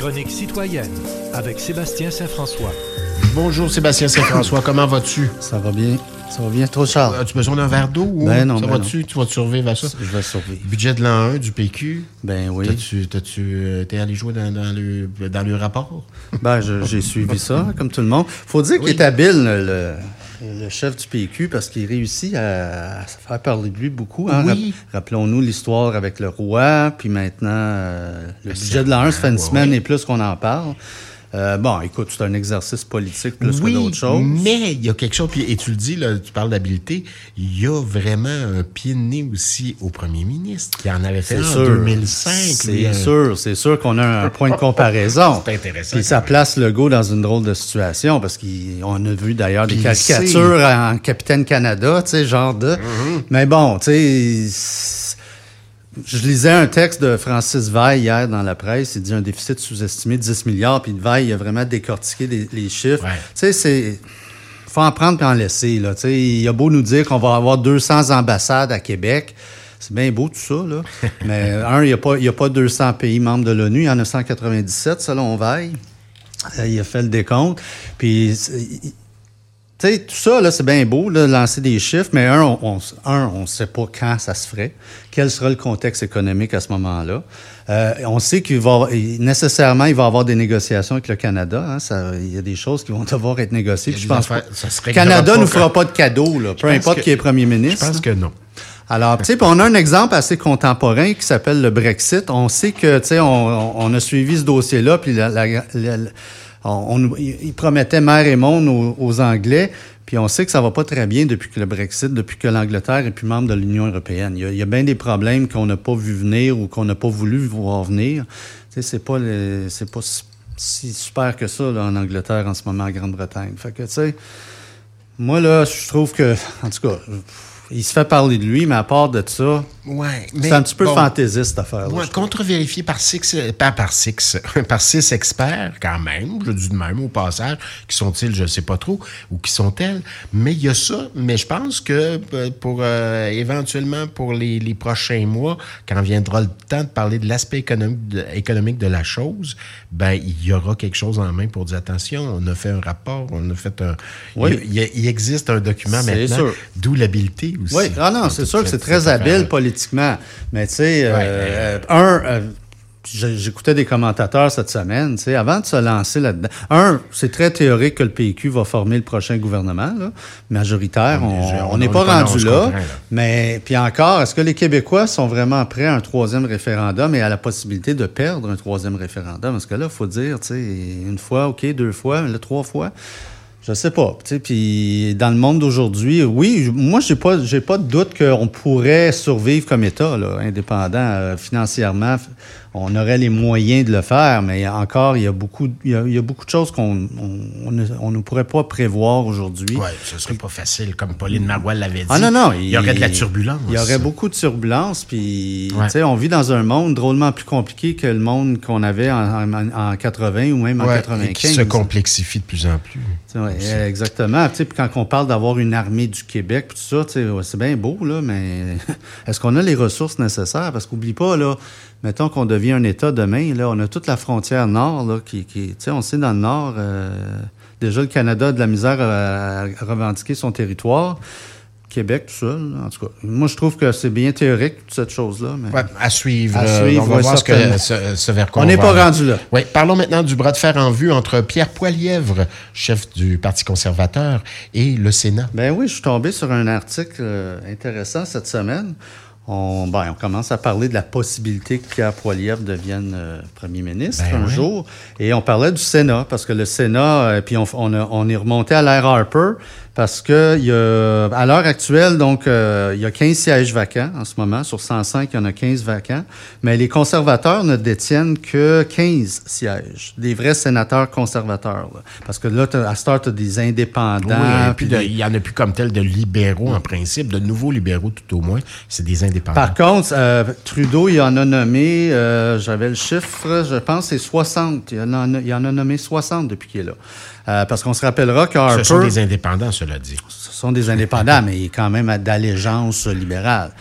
chronique citoyenne avec Sébastien Saint-François. Bonjour Sébastien Saint-François, comment vas-tu? Ça va bien. Ça va bien? Trop Charles. As-tu besoin d'un verre d'eau? ou Ben non, Ça ben va-tu? Tu vas te survivre à ça? Je vais survivre. Budget de l'an 1 du PQ. Ben oui. T'as-tu, t'as-tu, euh, t'es allé jouer dans, dans le, dans le rapport? Ben, je- j'ai suivi ça, comme tout le monde. Faut dire qu'il est habile, le, le chef du PQ, parce qu'il réussit à, à se faire parler de lui beaucoup. hein. Oui. Rap- Rappelons-nous l'histoire avec le roi, puis maintenant, euh, le budget de l'an 1, ça fait une ouais, semaine ouais. et plus qu'on en parle. Euh, bon, écoute, c'est un exercice politique plus oui, que d'autres choses. mais il y a quelque chose, puis, et tu le dis, là, tu parles d'habileté, il y a vraiment un pied de nez aussi au premier ministre qui en avait fait un en sûr. 2005. lui, C'est sûr, c'est sûr qu'on a un point de comparaison. C'est intéressant, Puis ça place Legault dans une drôle de situation parce qu'on a vu d'ailleurs des caricatures en Capitaine Canada, tu sais, genre de. Mm-hmm. Mais bon, tu sais. Je lisais un texte de Francis Veil hier dans la presse. Il dit un déficit sous-estimé de 10 milliards. Puis Veil a vraiment décortiqué les, les chiffres. Ouais. Tu sais, c'est faut en prendre puis en laisser. Là. Tu sais, Il a beau nous dire qu'on va avoir 200 ambassades à Québec. C'est bien beau tout ça, là. Mais un, il n'y a, pas- il y a pas 200 pays membres de l'ONU. Il y en a 197, selon Veil. Euh, il a fait le décompte. Puis, il- sais, tout ça, là, c'est bien beau, là, lancer des chiffres, mais un, on ne sait pas quand ça se ferait, quel sera le contexte économique à ce moment-là. Euh, on sait qu'il va il- nécessairement, il va y avoir des négociations avec le Canada. hein, ça- il y a des choses qui vont devoir être négociées. Je pense affaires- ça se Canada pas nous fera pas de cadeau, là, peu importe que- qui est premier Je ministre. pense que non. Alors, tu sais, puis on a un exemple assez contemporain qui s'appelle le Brexit. On sait que, tu sais, on, on a suivi ce dossier-là, puis la- la- la- la- on, on- il promettait mer et monde aux, Anglais, puis on sait que ça va pas très bien depuis que le Brexit, depuis que l'Angleterre est plus membre de l'Union européenne. Il y, a, bien des problèmes qu'on n'a pas vu venir ou qu'on n'a pas voulu voir venir. Tu sais, c'est pas, c'est pas si, si super que ça là, en Angleterre en ce moment, en Grande-Bretagne. Fait que, tu sais, moi, là, je trouve que, en tout cas, il se fait parler de lui, mais à part de ça, Ouais, c'est un petit peu bon, fantaisiste, cette affaire-là. Ouais, contre-vérifié par six, euh, pas par six, par six experts quand même, je dis de même au passage, qui sont-ils, je sais pas trop, ou qui sont-elles, mais il y a ça, mais je pense que euh, pour euh, éventuellement pour les, les prochains mois, quand viendra le temps de parler de l'aspect économique de, économique de la chose, ben il y aura quelque chose en main pour dire attention, on a fait un rapport, on a fait un, Oui. il, existe un document maintenant, d'où l'habileté aussi. Oui, ah non, c'est sûr que c'est très habile politiquement. Mais tu sais, euh, Ouais, euh, un, euh, j'écoutais des commentateurs cette semaine, tu sais, avant de se lancer là-dedans. Un, c'est très théorique que le PQ va former le prochain gouvernement, là, majoritaire. On est- On on- n'est pas rendu là. Mais puis encore, est-ce que les Québécois sont vraiment prêts à un troisième référendum et à la possibilité de perdre un troisième référendum? Parce que là, il faut dire, tu sais, une fois, OK, deux fois, là, trois fois. Je sais pas. Puis dans le monde d'aujourd'hui, oui, moi, j'ai pas, j'ai pas de doute qu'on pourrait survivre comme État, là, indépendant euh, financièrement. On aurait les moyens de le faire, mais encore, il y a beaucoup, il y a, il y a beaucoup de choses qu'on on, on ne, on ne pourrait pas prévoir aujourd'hui. Oui, ce serait pas facile, comme Pauline Marois l'avait dit. Ah non, non. Il y aurait de la turbulence. Il y aurait beaucoup de turbulence. Puis, Ouais. tu sais, on vit dans un monde drôlement plus compliqué que le monde qu'on avait en, en- en 80 ou même en Ouais, 95. et qui se complexifie de plus en plus. Ouais, exactement. Tu sais, puis quand on parle d'avoir une armée du Québec, tout ça, c'est bien beau, là, mais est-ce qu'on a les ressources nécessaires? Parce qu'oublie pas, là, mettons qu'on devient un État demain, là, on a toute la frontière nord, là, qui, qui tu sais, on sait dans le nord, euh, déjà le Canada a de la misère à, à revendiquer son territoire. Québec, tout seul, en tout cas. Moi, je trouve que c'est bien théorique, toute cette chose-là. Mais... Ouais, à suivre. À euh, suivre, on va ouais, voir ce, que, certainement. ce, ce vers quoi On n'est pas rendu là. Oui, parlons maintenant du bras de fer en vue entre Pierre Poilièvre, chef du Parti conservateur, et le Sénat. Ben oui, je suis tombé sur un article euh, intéressant cette semaine. On, ben, on commence à parler de la possibilité que Pierre Poilievre devienne euh, premier ministre Ben un oui. jour. Et on parlait du Sénat, parce que le Sénat, euh, puis on, on, a- on est remonté à l'ère Harper, parce que y a, à l'heure actuelle, donc, euh, il y a 15 sièges vacants en ce moment. Sur 105, il y en a 15 vacants. Mais les conservateurs ne détiennent que 15 sièges. Des vrais sénateurs conservateurs. là. Parce que là, à ce tu as des indépendants. oui, il n'y en a plus comme tel de libéraux en principe, de nouveaux libéraux tout au moins. C'est des indépendants. Par contre, euh, Trudeau, il en a nommé, euh, j'avais le chiffre, je pense, c'est 60. Il en a, il en a nommé 60 depuis qu'il est là. Euh, parce qu'on se rappellera que Harper, Ce sont des indépendants, cela dit. ce sont des indépendants, mais il est quand même d'allégeance libérale.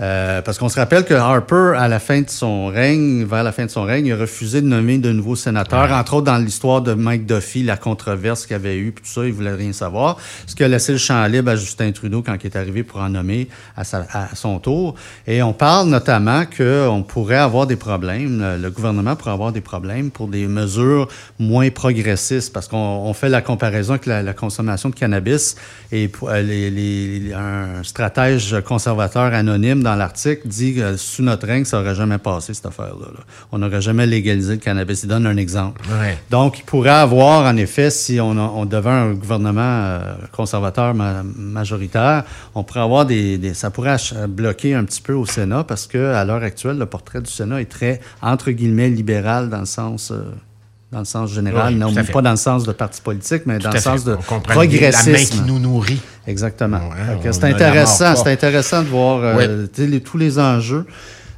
Euh, parce qu'on se rappelle que Harper, à la fin de son règne, vers la fin de son règne, il a refusé de nommer de nouveaux sénateurs, entre autres dans l'histoire de Mike Duffy, la controverse qu'il y avait eu, puis tout ça, il voulait rien savoir. Ce qui a laissé le champ libre à Justin Trudeau quand il est arrivé pour en nommer à, sa, à son tour. Et on parle notamment qu'on pourrait avoir des problèmes, le, le, gouvernement pourrait avoir des problèmes pour des mesures moins progressistes, parce qu'on fait la comparaison avec la, la, consommation de cannabis et euh, les, les, un stratège conservateur anonyme dans l'article dit que sous notre règne, ça n'aurait jamais passé, cette affaire-là. Là. On n'aurait jamais légalisé le cannabis. Il donne un exemple. Ouais. Donc, il pourrait avoir, en effet, si on, a, on devait un gouvernement euh, conservateur ma, majoritaire, on pourrait avoir des, des, Ça pourrait bloquer un petit peu au Sénat parce qu'à l'heure actuelle, le portrait du Sénat est très, entre guillemets, libéral dans le sens. Euh, dans le sens général, Oui, non pas fait. dans le sens de parti politique, mais Tout dans le fait. sens de On comprend progressisme. La main qui nous nourrit. Exactement. Ouais, Fait c'est intéressant, c'est intéressant de voir euh, les- tous les enjeux.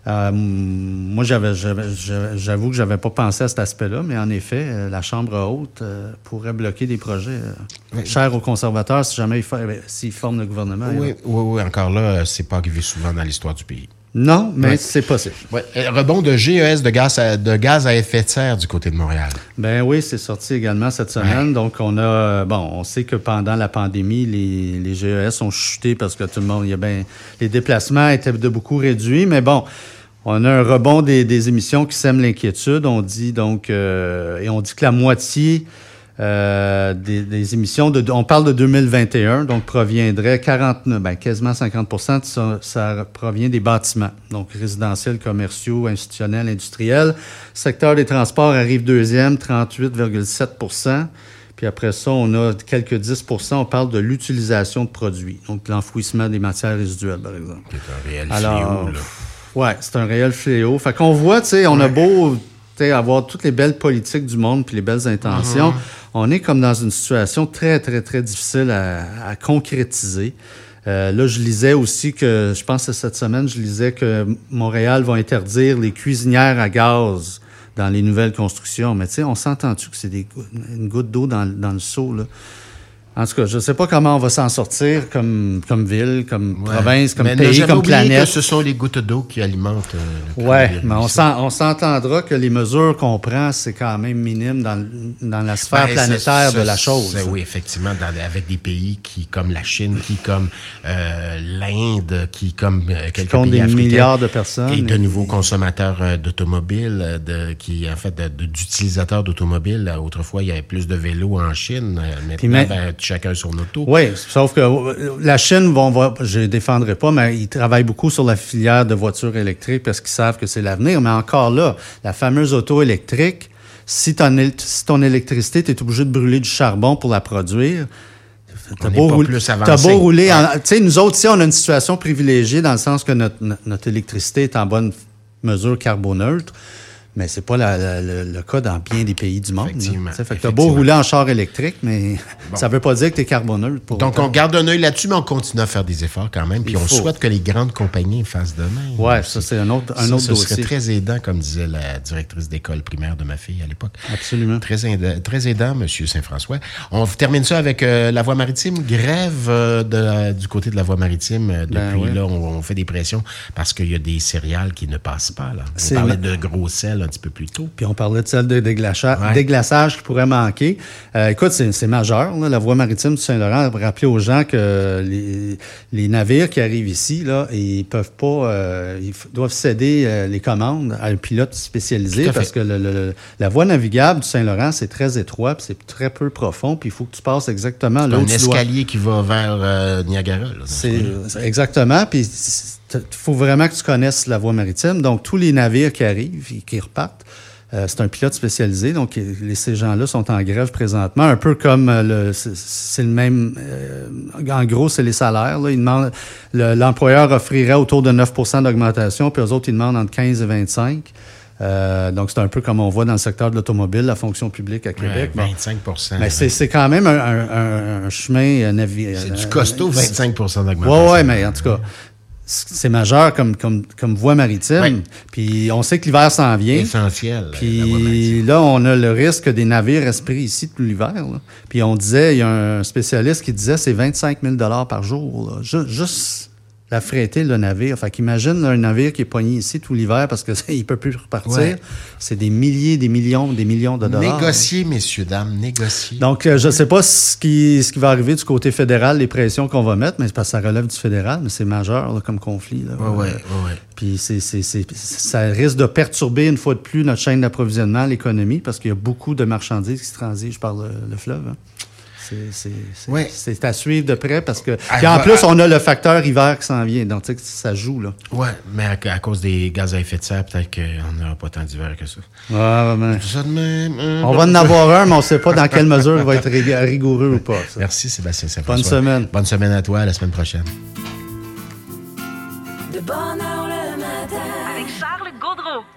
Euh, moi, j'avoue que j'avais pas pensé à cet aspect-là, mais en effet, euh, la Chambre haute euh, pourrait bloquer des projets euh, chers aux conservateurs si jamais ils, s'ils forment le gouvernement. Oui, oui, oui. Encore là, c'est pas arrivé souvent dans l'histoire du pays. Non, mais Ouais. c'est possible. Ouais. Rebond de GES de gaz, à, de gaz à effet de serre du côté de Montréal. Ben oui, c'est sorti également cette semaine. Donc, on a, euh, bon, on sait que pendant la pandémie, les, les GES ont chuté parce que tout le monde, il y a ben, les déplacements étaient de beaucoup réduits. Mais bon, on a un rebond des, des émissions qui sèment l'inquiétude. On dit donc, euh, et on dit que la moitié euh, des, des émissions, de, on parle de 2021, donc proviendrait 49, ben, quasiment 50 de ça, ça provient des bâtiments, donc résidentiels, commerciaux, institutionnels, industriels. Secteur des transports arrive deuxième, 38,7% Puis après ça, on a quelques 10% on parle de l'utilisation de produits, donc l'enfouissement des matières résiduelles, par exemple. C'est un réel Alors, fléau, là. Ouais, c'est un réel fléau. Fait qu'on voit, tu sais, on a beau avoir toutes les belles politiques du monde puis les belles intentions, on est comme dans une situation très, très, très difficile à, à concrétiser. Euh, là, je lisais aussi que, je pense que cette semaine, je lisais que Montréal va interdire les cuisinières à gaz dans les nouvelles constructions. Mais tu sais, on s'entend-tu que c'est une goutte d'eau dans, dans le seau, là? En tout cas, je ne sais pas comment on va s'en sortir comme, comme ville, comme Ouais. province, comme Mais pays, comme planète. que ce sont les gouttes d'eau qui alimentent euh, le Oui, mais on s'en- on s'entendra que les mesures qu'on prend, c'est quand même minime dans, dans la sphère Ben, planétaire de la chose. c'est- Oui, effectivement, dans- avec des pays qui, comme la Chine, qui, comme euh, l'Inde, qui, comme euh, quelques comptent pays des africains, milliards de personnes. Et de Et- nouveaux consommateurs euh, d'automobiles, de, qui, en fait, d'utilisateurs d'automobiles. Autrefois, il y avait plus de vélos en Chine. Maintenant, chacun son auto. Oui, sauf que euh, la Chine, bon, va, je ne défendrai pas, mais ils travaillent beaucoup sur la filière de voitures électriques parce qu'ils savent que c'est l'avenir. Mais encore là, la fameuse auto électrique, si, ton si ton électricité, tu es obligé de brûler du charbon pour la produire, T'as beau, avancé. beau rouler. Tu sais, nous autres, ici, on a une situation privilégiée dans le sens que notre, notre- notre électricité est en bonne mesure carboneutre. Mais c'est pas la- la- le, le cas dans bien des pays du monde. Effectivement, Fait que t'as beau rouler en char électrique, mais ça veut pas dire que tu es carboneutre. Pour Donc, autant. on garde un œil là-dessus, mais on continue à faire des efforts quand même. Puis Il on faut. souhaite que les grandes compagnies fassent de même. Ouais, ça, c'est un autre, un Ça, autre ce dossier. serait très aidant, comme disait la directrice d'école primaire de ma fille à l'époque. Absolument. Très aidant, très aidant, M. Saint-François. On termine ça avec euh, la voie maritime. Grève euh, de- du côté de la voie maritime. Euh, Depuis Ben ouais. là, on, on fait des pressions parce qu'il y a des céréales qui ne passent pas. Là. On parlait de gros sel un petit peu plus tôt. Puis on parlait de celle de Ouais. déglaçage qui pourrait manquer. Euh, écoute, c'est majeur. là. La voie maritime du Saint-Laurent a rappelé aux gens que les, les navires qui arrivent ici, là, ils peuvent pas, euh, ils doivent céder euh, les commandes à un pilote spécialisé parce que le- le- le- la voie navigable du Saint-Laurent, c'est très étroit, puis c'est très peu profond, puis il faut que tu passes exactement là où un tu dois. escalier qui va vers Niagara. là. C'est exactement. Puis il faut vraiment que tu connaisses la voie maritime. Donc, tous les navires qui arrivent et qui repartent, euh, c'est un pilote spécialisé. Donc, les, ces gens-là sont en grève présentement, un peu comme euh, le, c'est- le même. euh, en gros, c'est les salaires. Là. Ils demandent, le- l'employeur offrirait autour de 9% d'augmentation, puis eux autres, ils demandent entre 15 et 25. Euh, donc, c'est un peu comme on voit dans le secteur de l'automobile, la fonction publique à Ouais, Québec. Bon. 25 Mais c'est c'est quand même un, un- un- un chemin navire. C'est du costaud, 25% d'augmentation. Oui, oui, mais en tout cas, c'est majeur comme, comme, comme voie maritime. Puis on sait que l'hiver s'en vient. Essentiel. Puis là, on a le risque que des navires pris ici tout l'hiver. Puis on disait, il y a un spécialiste qui disait c'est 25 000 par jour. là. Ju- juste l'affréter, le navire. Fait qu'imagine un navire qui est poigné ici tout l'hiver parce qu'il ne peut plus repartir. Ouais. C'est des milliers, des millions, des millions de dollars. Négocier, messieurs, dames, négocier. Donc, euh, je ne sais pas ce qui, ce qui va arriver du côté fédéral, les pressions qu'on va mettre, mais c'est parce que ça relève du fédéral, mais c'est majeur là, comme conflit. Là. Ouais, ouais, ouais. Puis c'est, ça risque de perturber une fois de plus notre chaîne d'approvisionnement, l'économie, parce qu'il y a beaucoup de marchandises qui se transigent par le, le fleuve. hein. C'est, c'est, c'est, Ouais. c'est à suivre de près parce que. Ah, Puis en plus, on a le facteur hiver qui s'en vient. Donc, tu sais, que ça joue, là. Ouais, mais à, à cause des gaz à effet de serre, peut-être qu'on n'aura pas tant d'hiver que ça. Ouais, ouais, ouais. Tout ça de même. hein. On va en avoir un, mais on ne sait pas dans quelle mesure il va être rig- rigoureux ou pas. ça. Merci, Sébastien Bonne semaine. Bonne semaine à toi, à la semaine prochaine. De bonne